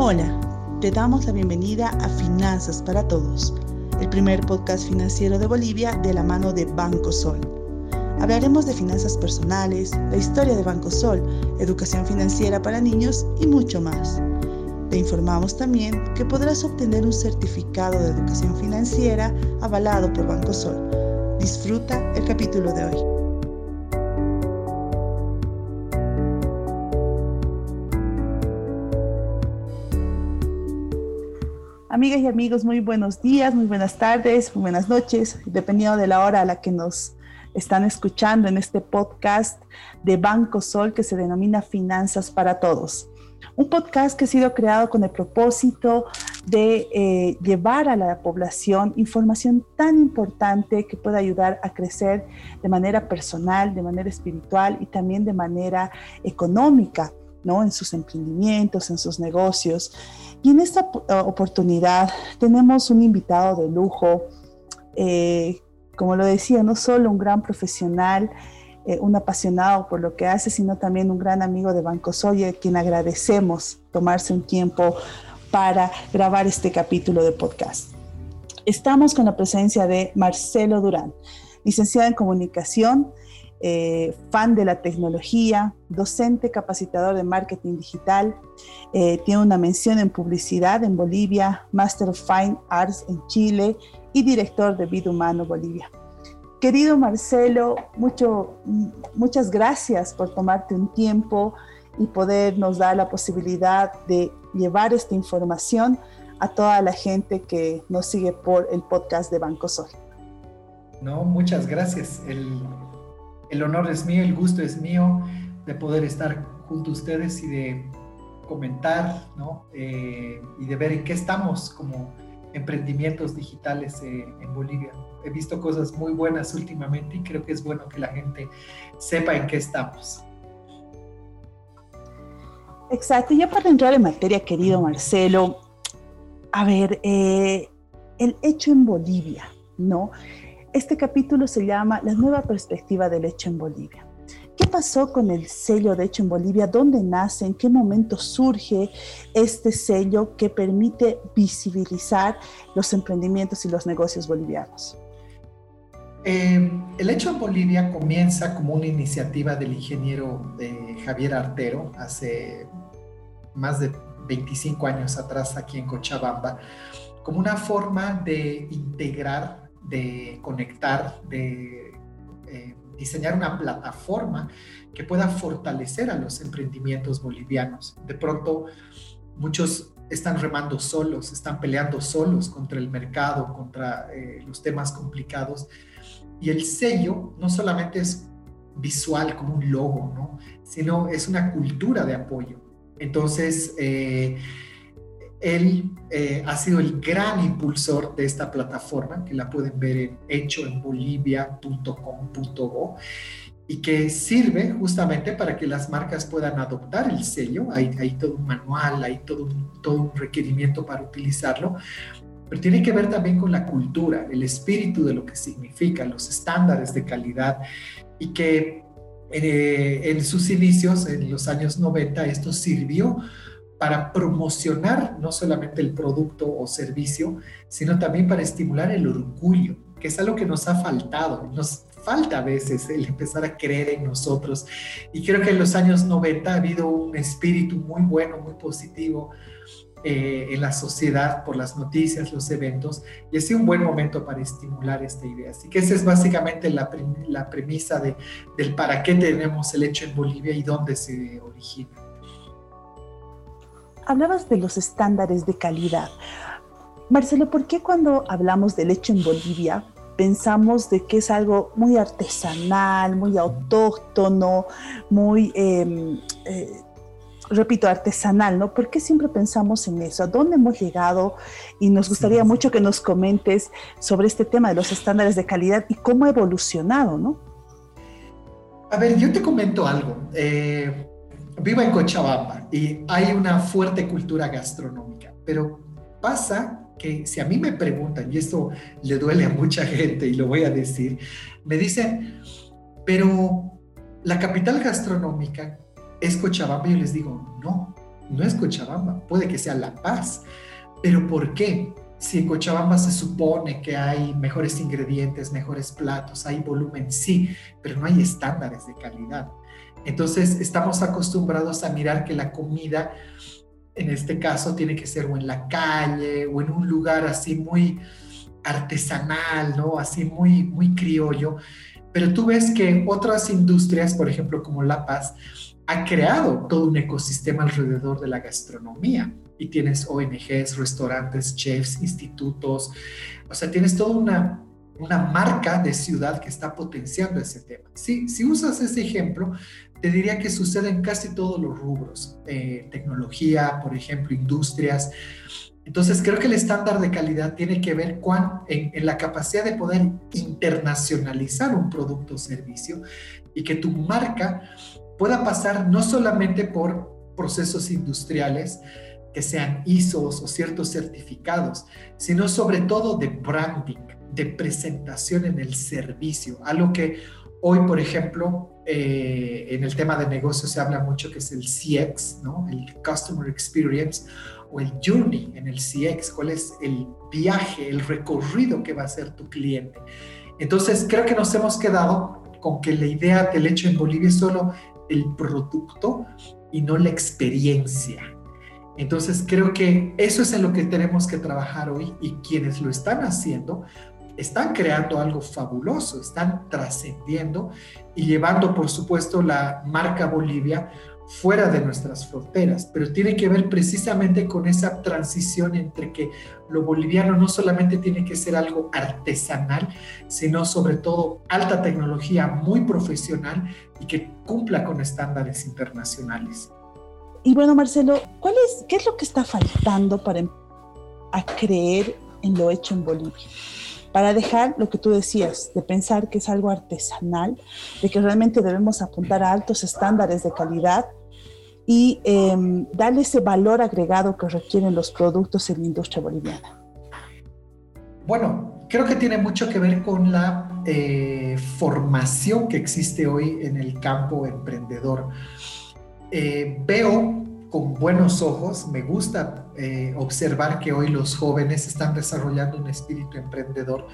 Hola, te damos la bienvenida a Finanzas para Todos, el primer podcast financiero de Bolivia de la mano de Banco Sol. Hablaremos de finanzas personales, la historia de Banco Sol, educación financiera para niños y mucho más. Te informamos también que podrás obtener un certificado de educación financiera avalado por Banco Sol. Disfruta el capítulo de hoy. Amigas y amigos, muy buenos días, muy buenas tardes, muy buenas noches, dependiendo de la hora a la que nos están escuchando en este podcast de Banco Sol que se denomina Finanzas para Todos. Un podcast que ha sido creado con el propósito de eh, llevar a la población información tan importante que pueda ayudar a crecer de manera personal, de manera espiritual y también de manera económica, ¿no? En sus emprendimientos, en sus negocios. Y en esta eh, oportunidad tenemos un invitado de lujo, eh, como lo decía, no solo un gran profesional, eh, un apasionado por lo que hace, sino también un gran amigo de Banco Soya, a quien agradecemos tomarse un tiempo para grabar este capítulo de podcast. Estamos con la presencia de Marcelo Durán, licenciado en comunicación, eh, fan de la tecnología, docente capacitador de marketing digital, eh, tiene una mención en publicidad en Bolivia, Master of Fine Arts en Chile y director de Vida Humano Bolivia. Querido Marcelo, mucho, muchas gracias por tomarte un tiempo y podernos dar la posibilidad de llevar esta información a toda la gente que nos sigue por el podcast de Banco Sol. No, muchas gracias. El honor es mío, el gusto es mío de poder estar junto a ustedes y de comentar, ¿no? Eh, y de ver en qué estamos como emprendimientos digitales eh, en Bolivia. He visto cosas muy buenas últimamente y creo que es bueno que la gente sepa en qué estamos. Exacto, ya para entrar en materia, querido Marcelo, a ver, eh, el hecho en Bolivia, ¿no? Este capítulo se llama La nueva perspectiva del hecho en Bolivia. ¿Qué pasó con el sello de hecho en Bolivia? ¿Dónde nace? ¿En qué momento surge este sello que permite visibilizar los emprendimientos y los negocios bolivianos? Eh, el hecho en Bolivia comienza como una iniciativa del ingeniero eh, Javier Artero hace más de 25 años atrás aquí en Cochabamba, como una forma de integrar de conectar, de eh, diseñar una plataforma que pueda fortalecer a los emprendimientos bolivianos. De pronto, muchos están remando solos, están peleando solos contra el mercado, contra eh, los temas complicados. Y el sello no solamente es visual como un logo, ¿no? sino es una cultura de apoyo. Entonces, eh, él eh, ha sido el gran impulsor de esta plataforma, que la pueden ver en hechoenbolivia.com.bo y que sirve justamente para que las marcas puedan adoptar el sello. Hay, todo un manual, hay todo un, todo un requerimiento para utilizarlo, pero tiene que ver también con la cultura, el espíritu de lo que significa, los estándares de calidad y que eh, en sus inicios, en los años 90, esto sirvió para promocionar no solamente el producto o servicio, sino también para estimular el orgullo, que es algo que nos ha faltado. Nos falta a veces el empezar a creer en nosotros. Y creo que en los años 90 ha habido un espíritu muy bueno, muy positivo eh, en la sociedad por las noticias, los eventos, y ha un buen momento para estimular esta idea. Así que esa es básicamente la, la premisa de, del para qué tenemos el hecho en Bolivia y dónde se origina hablabas de los estándares de calidad. Marcelo, ¿por qué cuando hablamos del hecho en Bolivia pensamos de que es algo muy artesanal, muy autóctono, muy, em, eh, repito, artesanal, ¿no? ¿Por qué siempre pensamos en eso? ¿A dónde hemos llegado? Y nos gustaría mucho que nos comentes sobre este tema de los estándares de calidad y cómo ha evolucionado, ¿no? A ver, yo te comento algo. Eh, vivo en Cochabamba y hay una fuerte cultura gastronómica, pero pasa que si a mí me preguntan, y esto le duele a mucha gente y lo voy a decir, me dicen, pero la capital gastronómica es Cochabamba y yo les digo, no, no es Cochabamba, puede que sea La Paz. ¿Pero por qué? Si en Cochabamba se supone que hay mejores ingredientes, mejores platos, hay volumen, sí, pero no hay estándares de calidad. Entonces estamos acostumbrados a mirar que la comida, en este caso, tiene que ser o en la calle o en un lugar así muy artesanal, ¿no? Así muy, muy criollo. Pero tú ves que otras industrias, por ejemplo, como La Paz, ha creado todo un ecosistema alrededor de la gastronomía. Y tienes ONGs, restaurantes, chefs, institutos. O sea, tienes toda una, una marca de ciudad que está potenciando ese tema. Si, si usas ese ejemplo, te diría que sucede en casi todos los rubros. Eh, tecnología, por ejemplo, industrias. Entonces, creo que el estándar de calidad tiene que ver con, en, en, la capacidad de poder internacionalizar un producto o servicio y que tu marca pueda pasar no solamente por procesos industriales, que sean ISOs o ciertos certificados, sino sobre todo de branding, de presentación en el servicio, algo que hoy, por ejemplo, eh, en el tema de negocio se habla mucho que es el CX, ¿no? el Customer Experience, o el journey en el CX, cuál es el viaje, el recorrido que va a hacer tu cliente. Entonces, creo que nos hemos quedado con que la idea del hecho en Bolivia es solo el producto y no la experiencia. Entonces, creo que eso es en lo que tenemos que trabajar hoy y quienes lo están haciendo están creando algo fabuloso, están trascendiendo y llevando, por supuesto, la marca Bolivia fuera de nuestras fronteras, pero tiene que ver precisamente con esa transición entre que lo boliviano no solamente tiene que ser algo artesanal, sino sobre todo alta tecnología, muy profesional y que cumpla con estándares internacionales. Y bueno, Marcelo, ¿cuál es, ¿qué es lo que está faltando para em, a creer en lo hecho en Bolivia? Para dejar lo que tú decías, de pensar que es algo artesanal, de que realmente debemos apuntar a altos estándares de calidad y em, darle ese valor agregado que requieren los productos en la industria boliviana? Bueno, creo que tiene mucho que ver con la eh, formación que existe hoy en el campo emprendedor. Eh, veo con buenos ojos, me gusta eh, observar que hoy los jóvenes están desarrollando un espíritu emprendedor,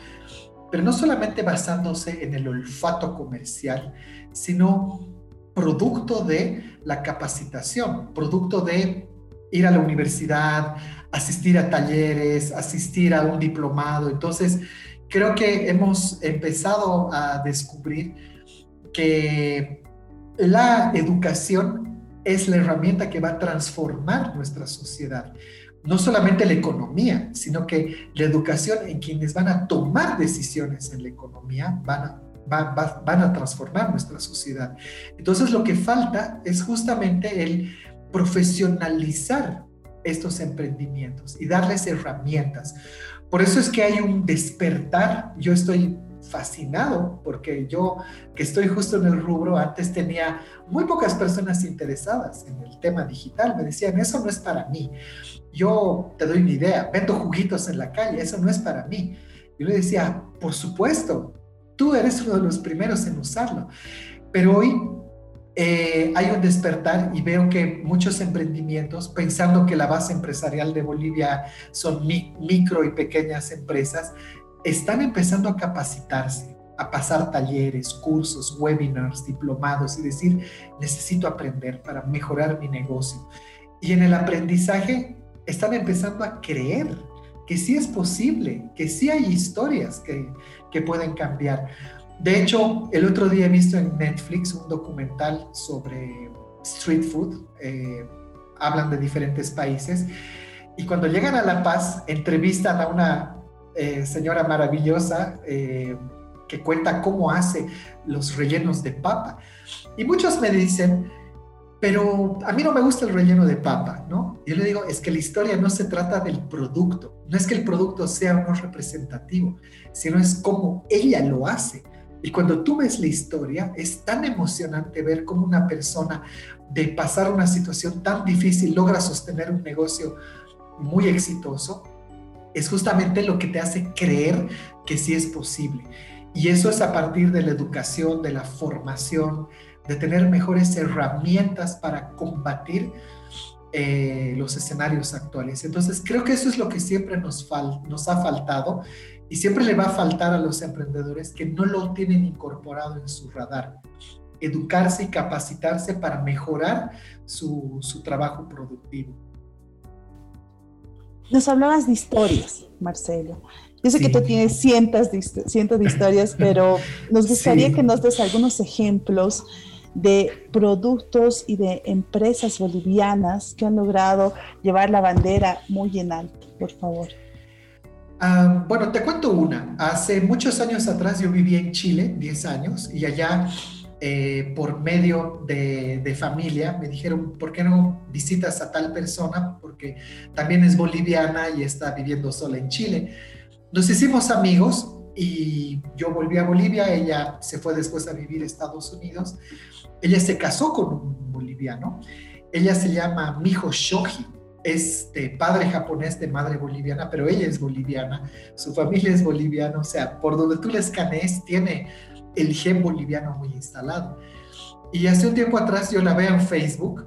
pero no solamente basándose en el olfato comercial, sino producto de la capacitación, producto de ir a la universidad, asistir a talleres, asistir a un diplomado. Entonces, creo que hemos empezado a descubrir que la educación es la herramienta que va a transformar nuestra sociedad. No solamente la economía, sino que la educación en quienes van a tomar decisiones en la economía van a van a transformar nuestra sociedad. Entonces lo que falta es justamente el profesionalizar estos emprendimientos y darles herramientas. Por eso es que hay un despertar. Yo estoy fascinado porque yo que estoy justo en el rubro, antes tenía muy pocas personas interesadas en el tema digital. Me decían, eso no es para mí. Yo te doy una idea, vendo juguitos en la calle, eso no es para mí. Yo le decía, por supuesto, Tú eres uno de los primeros en usarlo. Pero hoy eh, hay un despertar y veo que muchos emprendimientos, pensando que la base empresarial de Bolivia son micro y pequeñas empresas, están empezando a capacitarse, a pasar talleres, cursos, webinars, diplomados y decir, necesito aprender para mejorar mi negocio. Y en el aprendizaje están empezando a creer que sí es posible, que sí hay historias que, que pueden cambiar. De hecho, el otro día he visto en Netflix un documental sobre street food, eh, hablan de diferentes países, y cuando llegan a La Paz, entrevistan a una eh, señora maravillosa eh, que cuenta cómo hace los rellenos de papa. Y muchos me dicen, pero a mí no me gusta el relleno de papa, ¿no? Yo le digo, es que la historia no se trata del producto, no es que el producto sea o no representativo, sino es cómo ella lo hace. Y cuando tú ves la historia, es tan emocionante ver cómo una persona de pasar una situación tan difícil logra sostener un negocio muy exitoso. Es justamente lo que te hace creer que sí es posible. Y eso es a partir de la educación, de la formación, de tener mejores herramientas para combatir eh, los escenarios actuales. Entonces, creo que eso es lo que siempre nos, nos ha faltado y siempre le va a faltar a los emprendedores que no lo tienen incorporado en su radar. Educarse y capacitarse para mejorar su, su trabajo productivo. Nos hablabas de historias, Marcelo. Yo sé que tú tienes cientos de, cientos de historias, pero nos gustaría que nos des algunos ejemplos de productos y de empresas bolivianas que han logrado llevar la bandera muy en alto, por favor. Ah, bueno, te cuento una. Hace muchos años atrás yo vivía en Chile, 10 años, y allá eh, por medio de, familia me dijeron, ¿por qué no visitas a tal persona? Porque también es boliviana y está viviendo sola en Chile. Nos hicimos amigos y yo volví a Bolivia, ella se fue después a vivir a Estados Unidos ella se casó con un boliviano. Ella se llama Mijo Shoji. Es padre japonés, de madre boliviana, pero ella es boliviana. Su familia es boliviana. O sea, por donde tú le escanees, tiene el gen boliviano muy instalado. Y hace un tiempo atrás yo la veo en Facebook.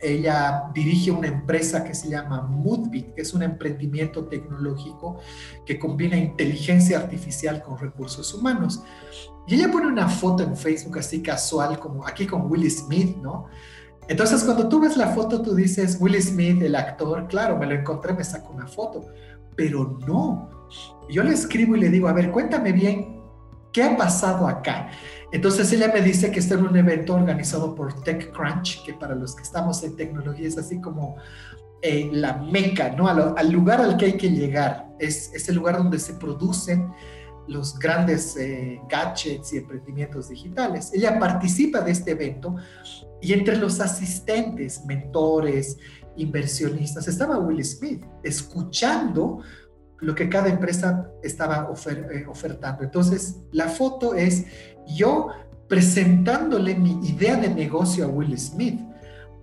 Ella dirige una empresa que se llama Moodbit, que es un emprendimiento tecnológico que combina inteligencia artificial con recursos humanos. Y ella pone una foto en Facebook así casual, como aquí con Will Smith, ¿no? Entonces, cuando tú ves la foto, tú dices, Will Smith, el actor, claro, me lo encontré, me saco una foto, pero no. Yo le escribo y le digo, a ver, cuéntame bien, ¿qué ha pasado acá? Entonces ella me dice que está en un evento organizado por TechCrunch, que para los que estamos en tecnología es así como eh, la meca, ¿no? Al, al, lugar al que hay que llegar. Es, es el lugar donde se producen los grandes eh, gadgets y emprendimientos digitales. Ella participa de este evento y entre los asistentes, mentores, inversionistas, estaba Will Smith escuchando lo que cada empresa estaba eh, ofertando. Entonces, la foto es yo presentándole mi idea de negocio a Will Smith.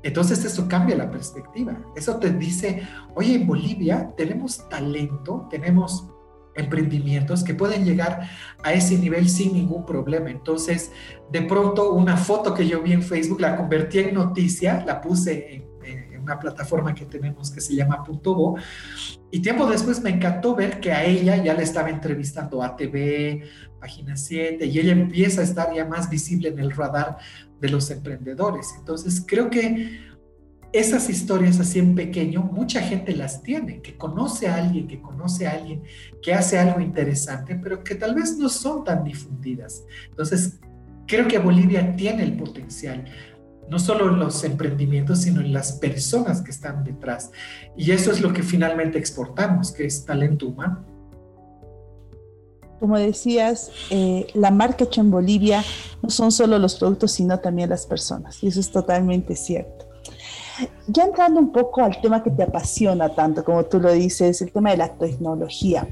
Entonces eso cambia la perspectiva. Eso te dice, oye, en Bolivia tenemos talento, tenemos emprendimientos que pueden llegar a ese nivel sin ningún problema. Entonces, de pronto, una foto que yo vi en Facebook la convertí en noticia, la puse en, una plataforma que tenemos que se llama Punto y tiempo después me encantó ver que a ella ya le estaba entrevistando a TV, Página 7, y ella empieza a estar ya más visible en el radar de los emprendedores. Entonces, creo que esas historias así en pequeño, mucha gente las tiene, que conoce a alguien, que conoce a alguien que hace algo interesante, pero que tal vez no son tan difundidas. Entonces, creo que Bolivia tiene el potencial, no solo en los emprendimientos, sino en las personas que están detrás. Y eso es lo que finalmente exportamos, que es talento humano. Como decías, eh, la marca hecha en Bolivia no son solo los productos, sino también las personas. Y eso es totalmente cierto. Ya entrando un poco al tema que te apasiona tanto, como tú lo dices, el tema de la tecnología.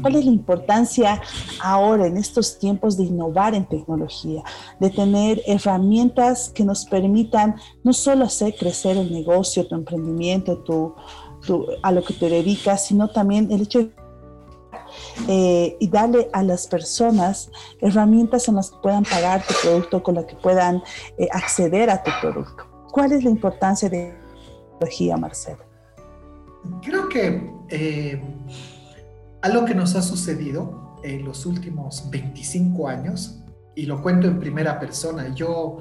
¿Cuál es la importancia ahora en estos tiempos de innovar en tecnología, de tener herramientas que nos permitan no solo hacer crecer el negocio, tu emprendimiento, tu, a lo que te dedicas, sino también el hecho de eh, y darle a las personas herramientas en las que puedan pagar tu producto, con las que puedan eh, acceder a tu producto. ¿Cuál es la importancia de la tecnología, Marcelo? Creo que eh, algo que nos ha sucedido en los últimos 25 años, y lo cuento en primera persona, yo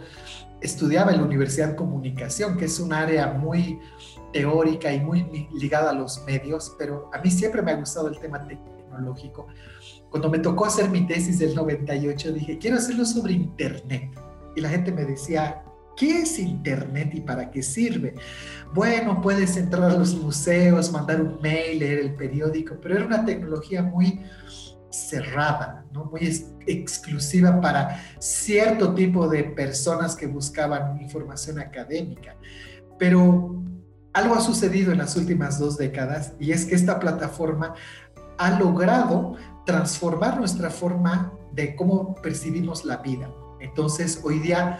estudiaba en la Universidad de Comunicación, que es un área muy teórica y muy ligada a los medios, pero a mí siempre me ha gustado el tema tecnológico. Cuando me tocó hacer mi tesis del 98, dije, quiero hacerlo sobre Internet. Y la gente me decía, ¿Qué es Internet y para qué sirve? Bueno, puedes entrar a los museos, mandar un mail, leer el periódico, pero era una tecnología muy cerrada, muy exclusiva para cierto tipo de personas que buscaban información académica. Pero algo ha sucedido en las últimas dos décadas y es que esta plataforma ha logrado transformar nuestra forma de cómo percibimos la vida. Entonces, hoy día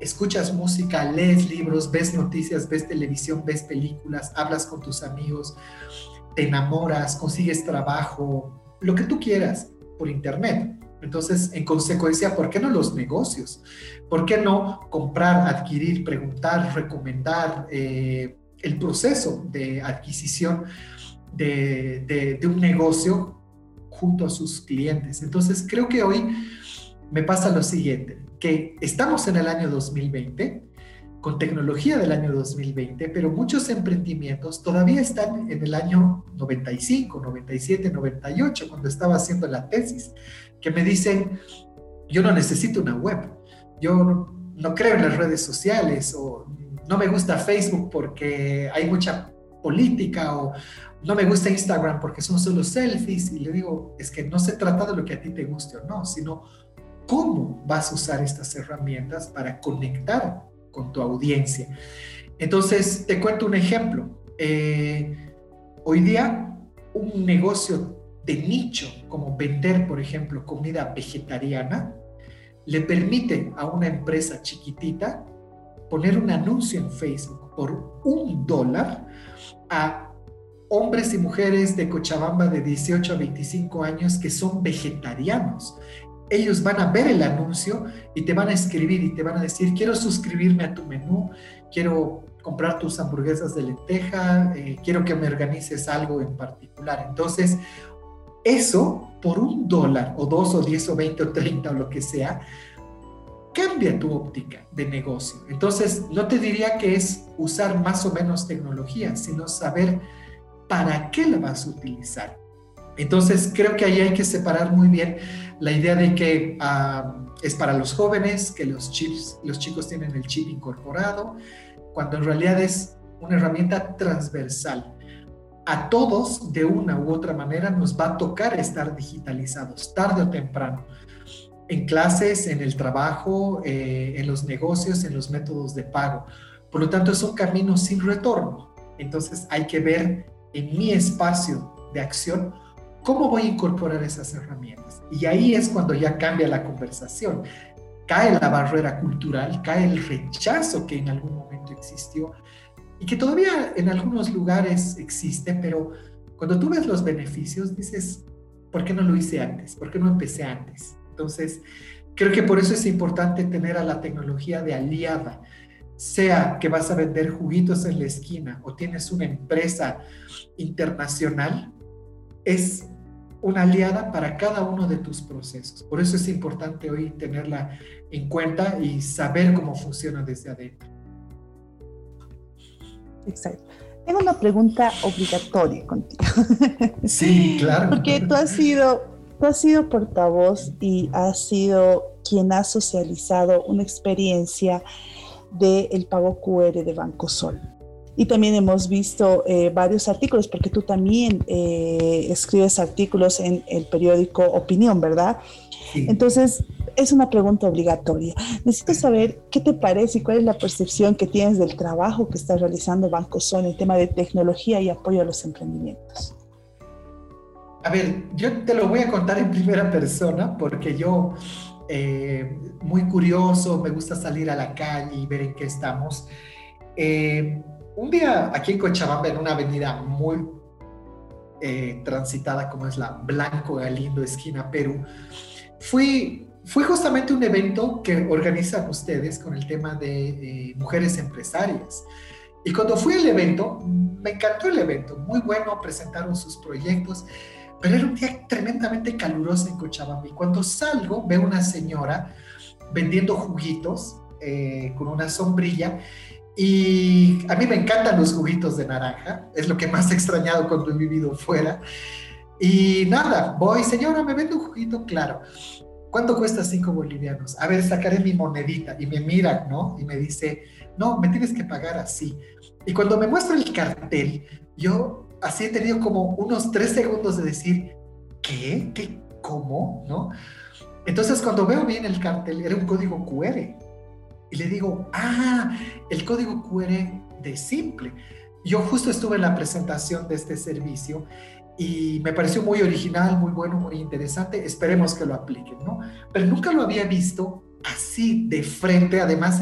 escuchas música, lees libros, ves noticias, ves televisión, ves películas, hablas con tus amigos, te enamoras, consigues trabajo, lo que tú quieras por internet. Entonces, en consecuencia, ¿por qué no los negocios? ¿Por qué no comprar, adquirir, preguntar, recomendar, eh, el proceso de adquisición de, un negocio junto a sus clientes. Entonces, creo que hoy me pasa lo siguiente, que estamos en el año 2020, con tecnología del año 2020, pero muchos emprendimientos todavía están en el año 95, 97, 98, cuando estaba haciendo la tesis, que me dicen, yo no necesito una web, yo no, creo en las redes sociales o no me gusta Facebook porque hay mucha política o no me gusta Instagram porque son solo selfies y le digo, es que no se trata de lo que a ti te guste o no, sino cómo vas a usar estas herramientas para conectar con tu audiencia. Entonces, te cuento un ejemplo. Eh, hoy día, un negocio de nicho, como vender, por ejemplo, comida vegetariana, le permite a una empresa chiquitita poner un anuncio en Facebook por un dólar a hombres y mujeres de Cochabamba de 18 a 25 años que son vegetarianos. Ellos van a ver el anuncio y te van a escribir y te van a decir, quiero suscribirme a tu menú, quiero comprar tus hamburguesas de lenteja, eh, quiero que me organices algo en particular. Entonces, eso por un dólar o dos o diez o veinte o treinta o lo que sea, cambia tu óptica de negocio. Entonces, no te diría que es usar más o menos tecnología, sino saber para qué la vas a utilizar. Entonces, creo que ahí hay que separar muy bien la idea de que ah, es para los jóvenes, que los, chips, los chicos tienen el chip incorporado, cuando en realidad es una herramienta transversal. A todos, de una u otra manera, nos va a tocar estar digitalizados, tarde o temprano en clases, en el trabajo, eh, en los negocios, en los métodos de pago. Por lo tanto, es un camino sin retorno. Entonces hay que ver en mi espacio de acción cómo voy a incorporar esas herramientas. Y ahí es cuando ya cambia la conversación. Cae la barrera cultural, cae el rechazo que en algún momento existió y que todavía en algunos lugares existe, pero cuando tú ves los beneficios dices, ¿por qué no lo hice antes? ¿Por qué no empecé antes? Entonces, creo que por eso es importante tener a la tecnología de aliada, sea que vas a vender juguitos en la esquina o tienes una empresa internacional, es una aliada para cada uno de tus procesos. Por eso es importante hoy tenerla en cuenta y saber cómo funciona desde adentro. Exacto. Tengo una pregunta obligatoria contigo. Sí, claro. Porque tú has sido Tú has sido portavoz y has sido quien ha socializado una experiencia del pago QR de Banco Sol. Y también hemos visto eh, varios artículos, porque tú también eh, escribes artículos en el periódico Opinión, ¿verdad? Entonces, es una pregunta obligatoria. Necesito saber qué te parece y cuál es la percepción que tienes del trabajo que está realizando Banco Sol en el tema de tecnología y apoyo a los emprendimientos. A ver, yo te lo voy a contar en primera persona porque yo, eh, muy curioso, me gusta salir a la calle y ver en qué estamos. Eh, un día aquí en Cochabamba, en una avenida muy eh, transitada como es la Blanco Galindo, esquina Perú, fui, fue justamente un evento que organizan ustedes con el tema de mujeres empresarias. Y cuando fui al evento, me encantó el evento, muy bueno, presentaron sus proyectos pero era un día tremendamente caluroso en Cochabamba. Y cuando salgo, veo una señora vendiendo juguitos eh, con una sombrilla. Y a mí me encantan los juguitos de naranja. Es lo que más he extrañado cuando he vivido fuera. Y nada, voy, señora, me vende un juguito, claro. ¿Cuánto cuesta cinco bolivianos? A ver, sacaré mi monedita. Y me mira, ¿no? Y me dice, no, me tienes que pagar así. Y cuando me muestra el cartel, yo así he tenido como unos tres segundos de decir, ¿qué? ¿Qué? ¿Cómo? ¿No? Entonces cuando veo bien el cartel, era un código QR. Y le digo, ah, el código QR de Simple. Yo justo estuve en la presentación de este servicio y me pareció muy original, muy bueno, muy interesante. Esperemos que lo apliquen, ¿no? Pero nunca lo había visto así de frente, además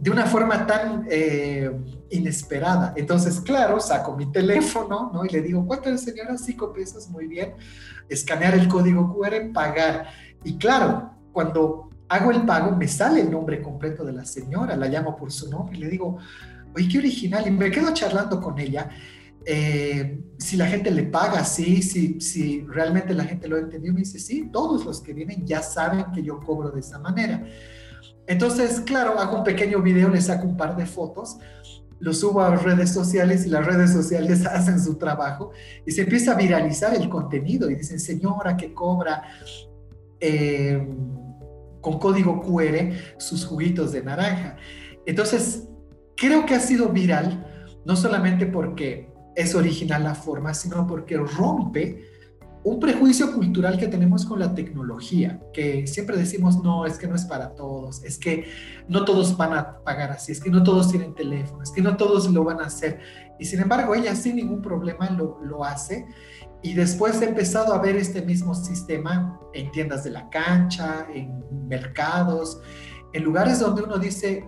de una forma tan eh, inesperada. Entonces, claro, saco mi teléfono, ¿no? Y le digo, ¿cuánto es, señora? Cinco pesos, muy bien. Escanear el código QR, pagar. Y claro, cuando hago el pago, me sale el nombre completo de la señora, la llamo por su nombre y le digo, oye, qué original, y me quedo charlando con ella. Eh, si la gente le paga, sí, si, si realmente la gente lo entendió, me dice, sí, todos los que vienen ya saben que yo cobro de esa manera. Entonces, claro, hago un pequeño video, le saco un par de fotos, lo subo a redes sociales y las redes sociales hacen su trabajo y se empieza a viralizar el contenido y dicen, señora que cobra eh, con código QR sus juguitos de naranja. Entonces, creo que ha sido viral, no solamente porque es original la forma, sino porque rompe un prejuicio cultural que tenemos con la tecnología, que siempre decimos, no, es que no es para todos, es que no todos van a pagar así, es que no todos tienen teléfono, es que no todos lo van a hacer. Y sin embargo, ella sin ningún problema lo, lo hace. Y después he empezado a ver este mismo sistema en tiendas de la cancha, en mercados, en lugares donde uno dice,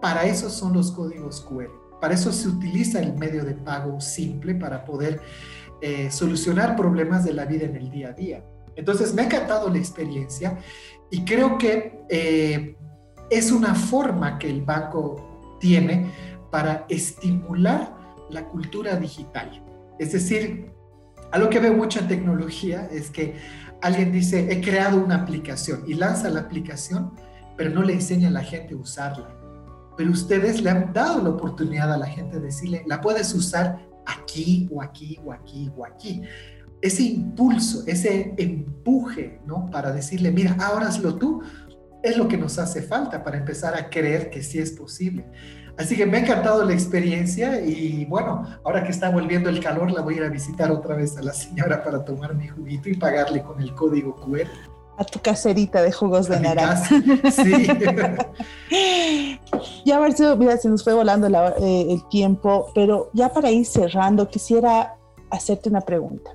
para eso son los códigos QR, para eso se utiliza el medio de pago simple para poder eh, solucionar problemas de la vida en el día a día. Entonces me ha encantado la experiencia y creo que eh, es una forma que el banco tiene para estimular la cultura digital. Es decir, algo que veo mucho en tecnología es que alguien dice, he creado una aplicación y lanza la aplicación, pero no le enseña a la gente a usarla. Pero ustedes le han dado la oportunidad a la gente de decirle, la puedes usar aquí o aquí o aquí o aquí. Ese impulso, ese empuje, ¿no? Para decirle, mira, ahora hazlo tú, es lo que nos hace falta para empezar a creer que sí es posible. Así que me ha encantado la experiencia y bueno, ahora que está volviendo el calor, la voy a ir a visitar otra vez a la señora para tomar mi juguito y pagarle con el código QR. A tu caserita de jugos de naranja. Sí. ya, Marcelo, mira, se nos fue volando eh, el tiempo, pero ya para ir cerrando, quisiera hacerte una pregunta.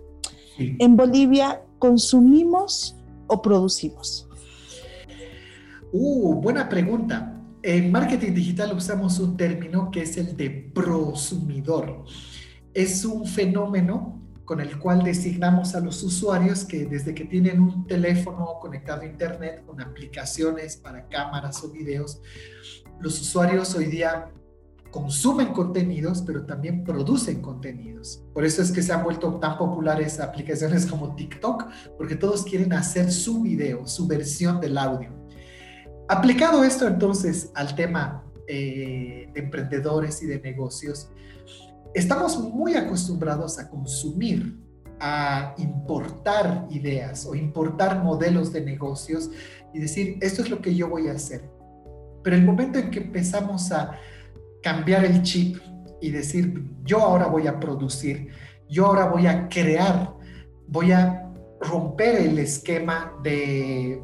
¿En Bolivia consumimos o producimos? Uh, buena pregunta. En marketing digital usamos un término que es el de prosumidor. Es un fenómeno con el cual designamos a los usuarios que desde que tienen un teléfono conectado a Internet con aplicaciones para cámaras o videos, los usuarios hoy día consumen contenidos, pero también producen contenidos. Por eso es que se han vuelto tan populares aplicaciones como TikTok, porque todos quieren hacer su video, su versión del audio. Aplicado esto entonces al tema eh, de emprendedores y de negocios, estamos muy acostumbrados a consumir, a importar ideas o importar modelos de negocios y decir, esto es lo que yo voy a hacer. Pero el momento en que empezamos a cambiar el chip y decir, yo ahora voy a producir, yo ahora voy a crear, voy a romper el esquema de,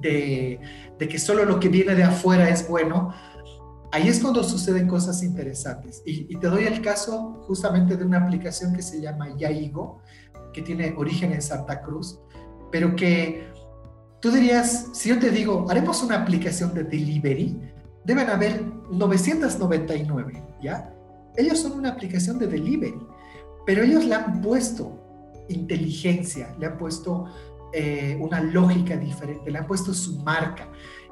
de, que solo lo que viene de afuera es bueno, ahí es cuando suceden cosas interesantes. Y, te doy el caso justamente de una aplicación que se llama Yaigo, que tiene origen en Santa Cruz, pero que tú dirías, si yo te digo, haremos una aplicación de delivery, deben haber 999, ¿ya? Ellos son una aplicación de delivery, pero ellos le han puesto inteligencia, le han puesto eh, una lógica diferente, le han puesto su marca.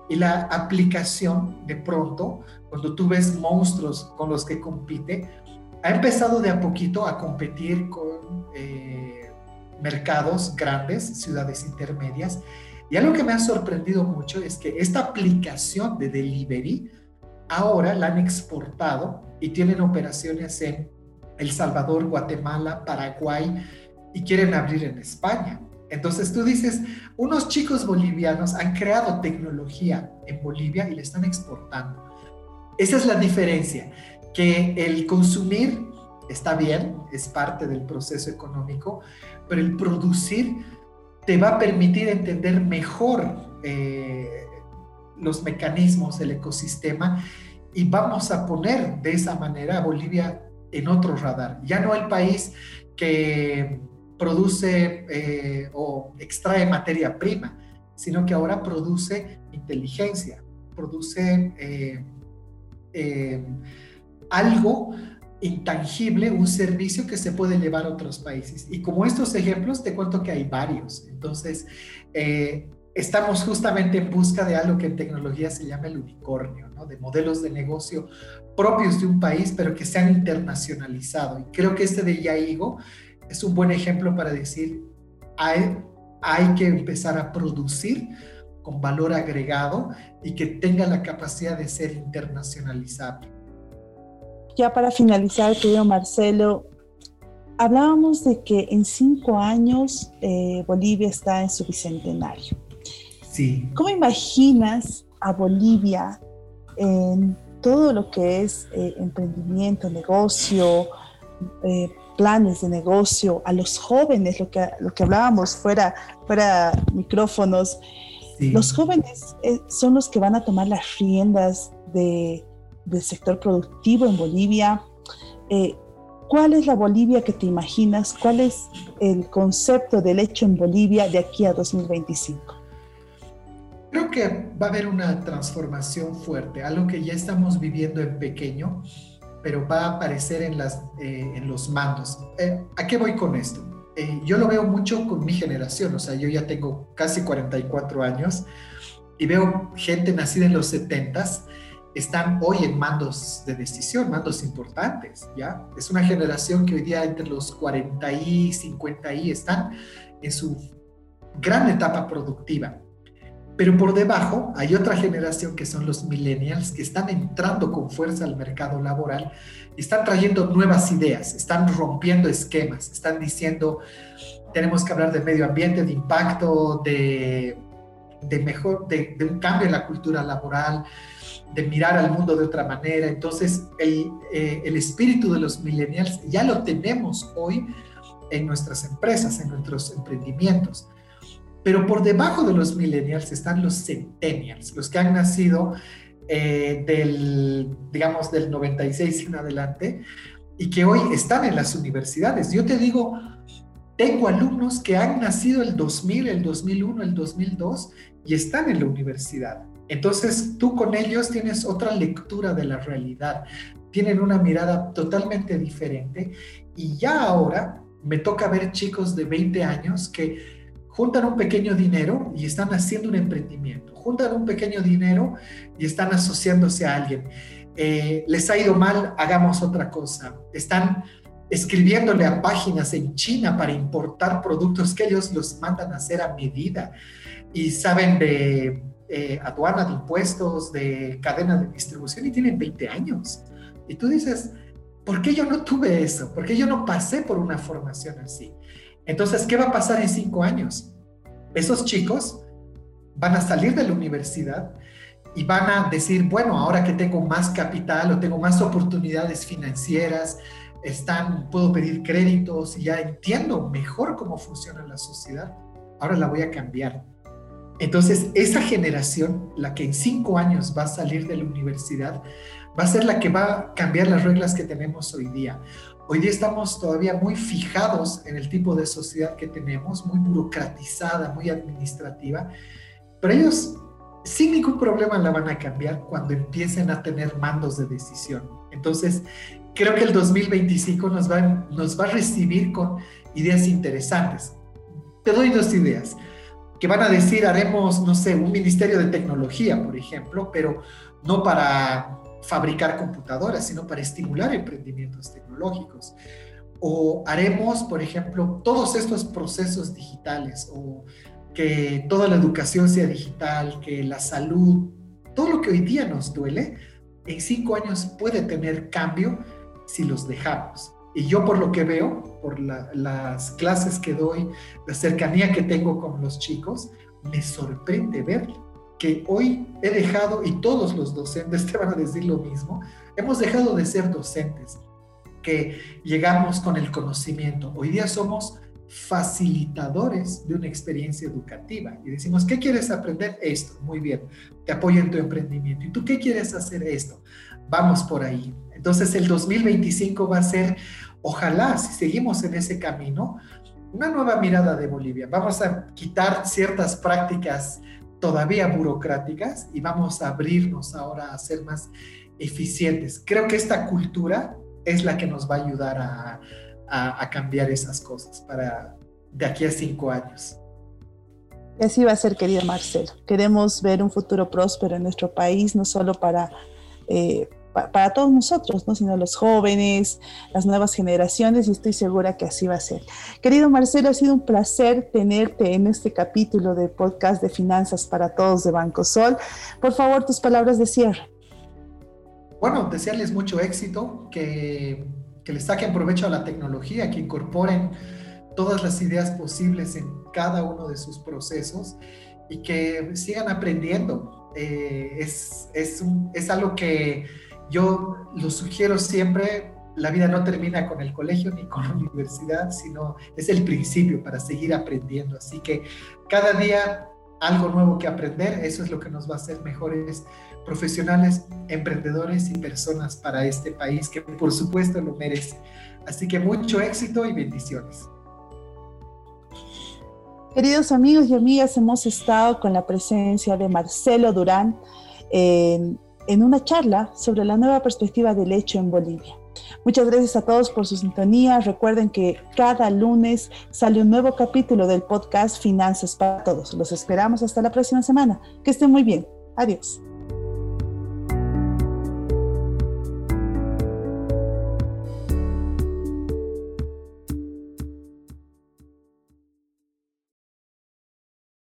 Y la aplicación, de pronto, cuando tú ves monstruos con los que compite, ha empezado de a poquito a competir con eh, mercados grandes, ciudades intermedias. Y algo que me ha sorprendido mucho es que esta aplicación de delivery ahora la han exportado y tienen operaciones en El Salvador, Guatemala, Paraguay y quieren abrir en España. Entonces tú dices, unos chicos bolivianos han creado tecnología en Bolivia y la están exportando. Esa es la diferencia, que el consumir está bien, es parte del proceso económico, pero el producir te va a permitir entender mejor eh, los mecanismos del ecosistema y vamos a poner de esa manera a Bolivia en otro radar. Ya no el país que produce eh, o extrae materia prima, sino que ahora produce inteligencia, produce eh, eh, algo intangible, un servicio que se puede llevar a otros países. Y como estos ejemplos, te cuento que hay varios. Entonces, estamos justamente en busca de algo que en tecnología se llama el unicornio, ¿no? de modelos de negocio propios de un país, pero que se han internacionalizado. Y creo que este de Yaigo es un buen ejemplo para decir, hay, hay que empezar a producir con valor agregado y que tenga la capacidad de ser internacionalizable. Ya para finalizar, querido Marcelo, hablábamos de que en cinco años eh, Bolivia está en su bicentenario. Sí. ¿Cómo imaginas a Bolivia en todo lo que es eh, emprendimiento, negocio, eh, planes de negocio, a los jóvenes, lo que, lo que hablábamos fuera, fuera micrófonos? Los jóvenes son los que van a tomar las riendas de, del sector productivo en Bolivia. ¿Cuál es la Bolivia que te imaginas? ¿Cuál es el concepto del hecho en Bolivia de aquí a 2025? Creo que va a haber una transformación fuerte, algo que ya estamos viviendo en pequeño, pero va a aparecer en, eh, los mandos. Eh, ¿A qué voy con esto? Eh, yo lo veo mucho con mi generación, o sea, yo ya tengo casi 44 años y veo gente nacida en los 70s están hoy en mandos de decisión, mandos importantes, ¿ya? Es una generación que hoy día entre los 40 y 50 y están en su gran etapa productiva. Pero por debajo hay otra generación que son los millennials que están entrando con fuerza al mercado laboral están trayendo nuevas ideas, están rompiendo esquemas, están diciendo tenemos que hablar de medio ambiente, de impacto, de, de mejor, de un cambio en la cultura laboral, de mirar al mundo de otra manera. Entonces, el, eh, el, espíritu de los millennials ya lo tenemos hoy en nuestras empresas, en nuestros emprendimientos. Pero por debajo de los millennials están los centennials, los que han nacido eh, del, digamos, del 96 en adelante y que hoy están en las universidades. Yo te digo, tengo alumnos que han nacido el 2000, el 2001, el 2002 y están en la universidad. Entonces tú con ellos tienes otra lectura de la realidad, tienen una mirada totalmente diferente y ya ahora me toca ver chicos de 20 años que juntan un pequeño dinero y están haciendo un emprendimiento, juntan un pequeño dinero y están asociándose a alguien. Eh, les ha ido mal, hagamos otra cosa. Están escribiéndole a páginas en China para importar productos que ellos los mandan a hacer a medida y saben de eh, aduana de impuestos, de cadena de distribución y tienen 20 años. Y tú dices, ¿por qué yo no tuve eso? ¿Por qué yo no pasé por una formación así? Entonces, ¿qué va a pasar en cinco años? Esos chicos van a salir de la universidad y van a decir, bueno, ahora que tengo más capital o tengo más oportunidades financieras, están, puedo pedir créditos y ya entiendo mejor cómo funciona la sociedad, ahora la voy a cambiar entonces, esa generación, la que en cinco años va a salir de la universidad, va a ser la que va a cambiar las reglas que tenemos hoy día. Hoy día estamos todavía muy fijados en el tipo de sociedad que tenemos, muy burocratizada, muy administrativa, pero ellos sin ningún problema la van a cambiar cuando empiecen a tener mandos de decisión. Entonces, creo que el 2025 nos va, a recibir con ideas interesantes. Te doy dos ideas que van a decir haremos, no sé, un ministerio de tecnología, por ejemplo, pero no para fabricar computadoras, sino para estimular emprendimientos tecnológicos. O haremos, por ejemplo, todos estos procesos digitales, o que toda la educación sea digital, que la salud, todo lo que hoy día nos duele, en cinco años puede tener cambio si los dejamos. Y yo por lo que veo, por las clases que doy, la cercanía que tengo con los chicos, me sorprende ver que hoy he dejado, y todos los docentes te van a decir lo mismo, hemos dejado de ser docentes, que llegamos con el conocimiento. Hoy día somos facilitadores de una experiencia educativa y decimos, ¿qué quieres aprender? Esto, muy bien, te apoyo en tu emprendimiento. ¿Y tú qué quieres hacer esto? Vamos por ahí. Entonces el 2025 va a ser Ojalá, si seguimos en ese camino, una nueva mirada de Bolivia. Vamos a quitar ciertas prácticas todavía burocráticas y vamos a abrirnos ahora a ser más eficientes. Creo que esta cultura es la que nos va a ayudar a, cambiar esas cosas para de aquí a cinco años. Así va a ser, querido Marcelo. Queremos ver un futuro próspero en nuestro país, no solo para, eh, para todos nosotros, ¿no? sino los jóvenes, las nuevas generaciones, y estoy segura que así va a ser. Querido Marcelo, ha sido un placer tenerte en este capítulo de podcast de finanzas para todos de Banco Sol. Por favor, tus palabras de cierre. Bueno, desearles mucho éxito, que, que les saquen provecho a la tecnología, que incorporen todas las ideas posibles en cada uno de sus procesos y que sigan aprendiendo. Eh, es, es, es algo que yo lo sugiero siempre. La vida no termina con el colegio ni con la universidad, sino es el principio para seguir aprendiendo. Así que cada día algo nuevo que aprender, eso es lo que nos va a hacer mejores profesionales, emprendedores y personas para este país que por supuesto lo merece. Así que mucho éxito y bendiciones. Queridos amigos y amigas, hemos estado con la presencia de Marcelo Durán en, una charla sobre la nueva perspectiva del hecho en Bolivia. Muchas gracias a todos por su sintonía. Recuerden que cada lunes sale un nuevo capítulo del podcast Finanzas para Todos. Los esperamos hasta la próxima semana. Que estén muy bien. Adiós.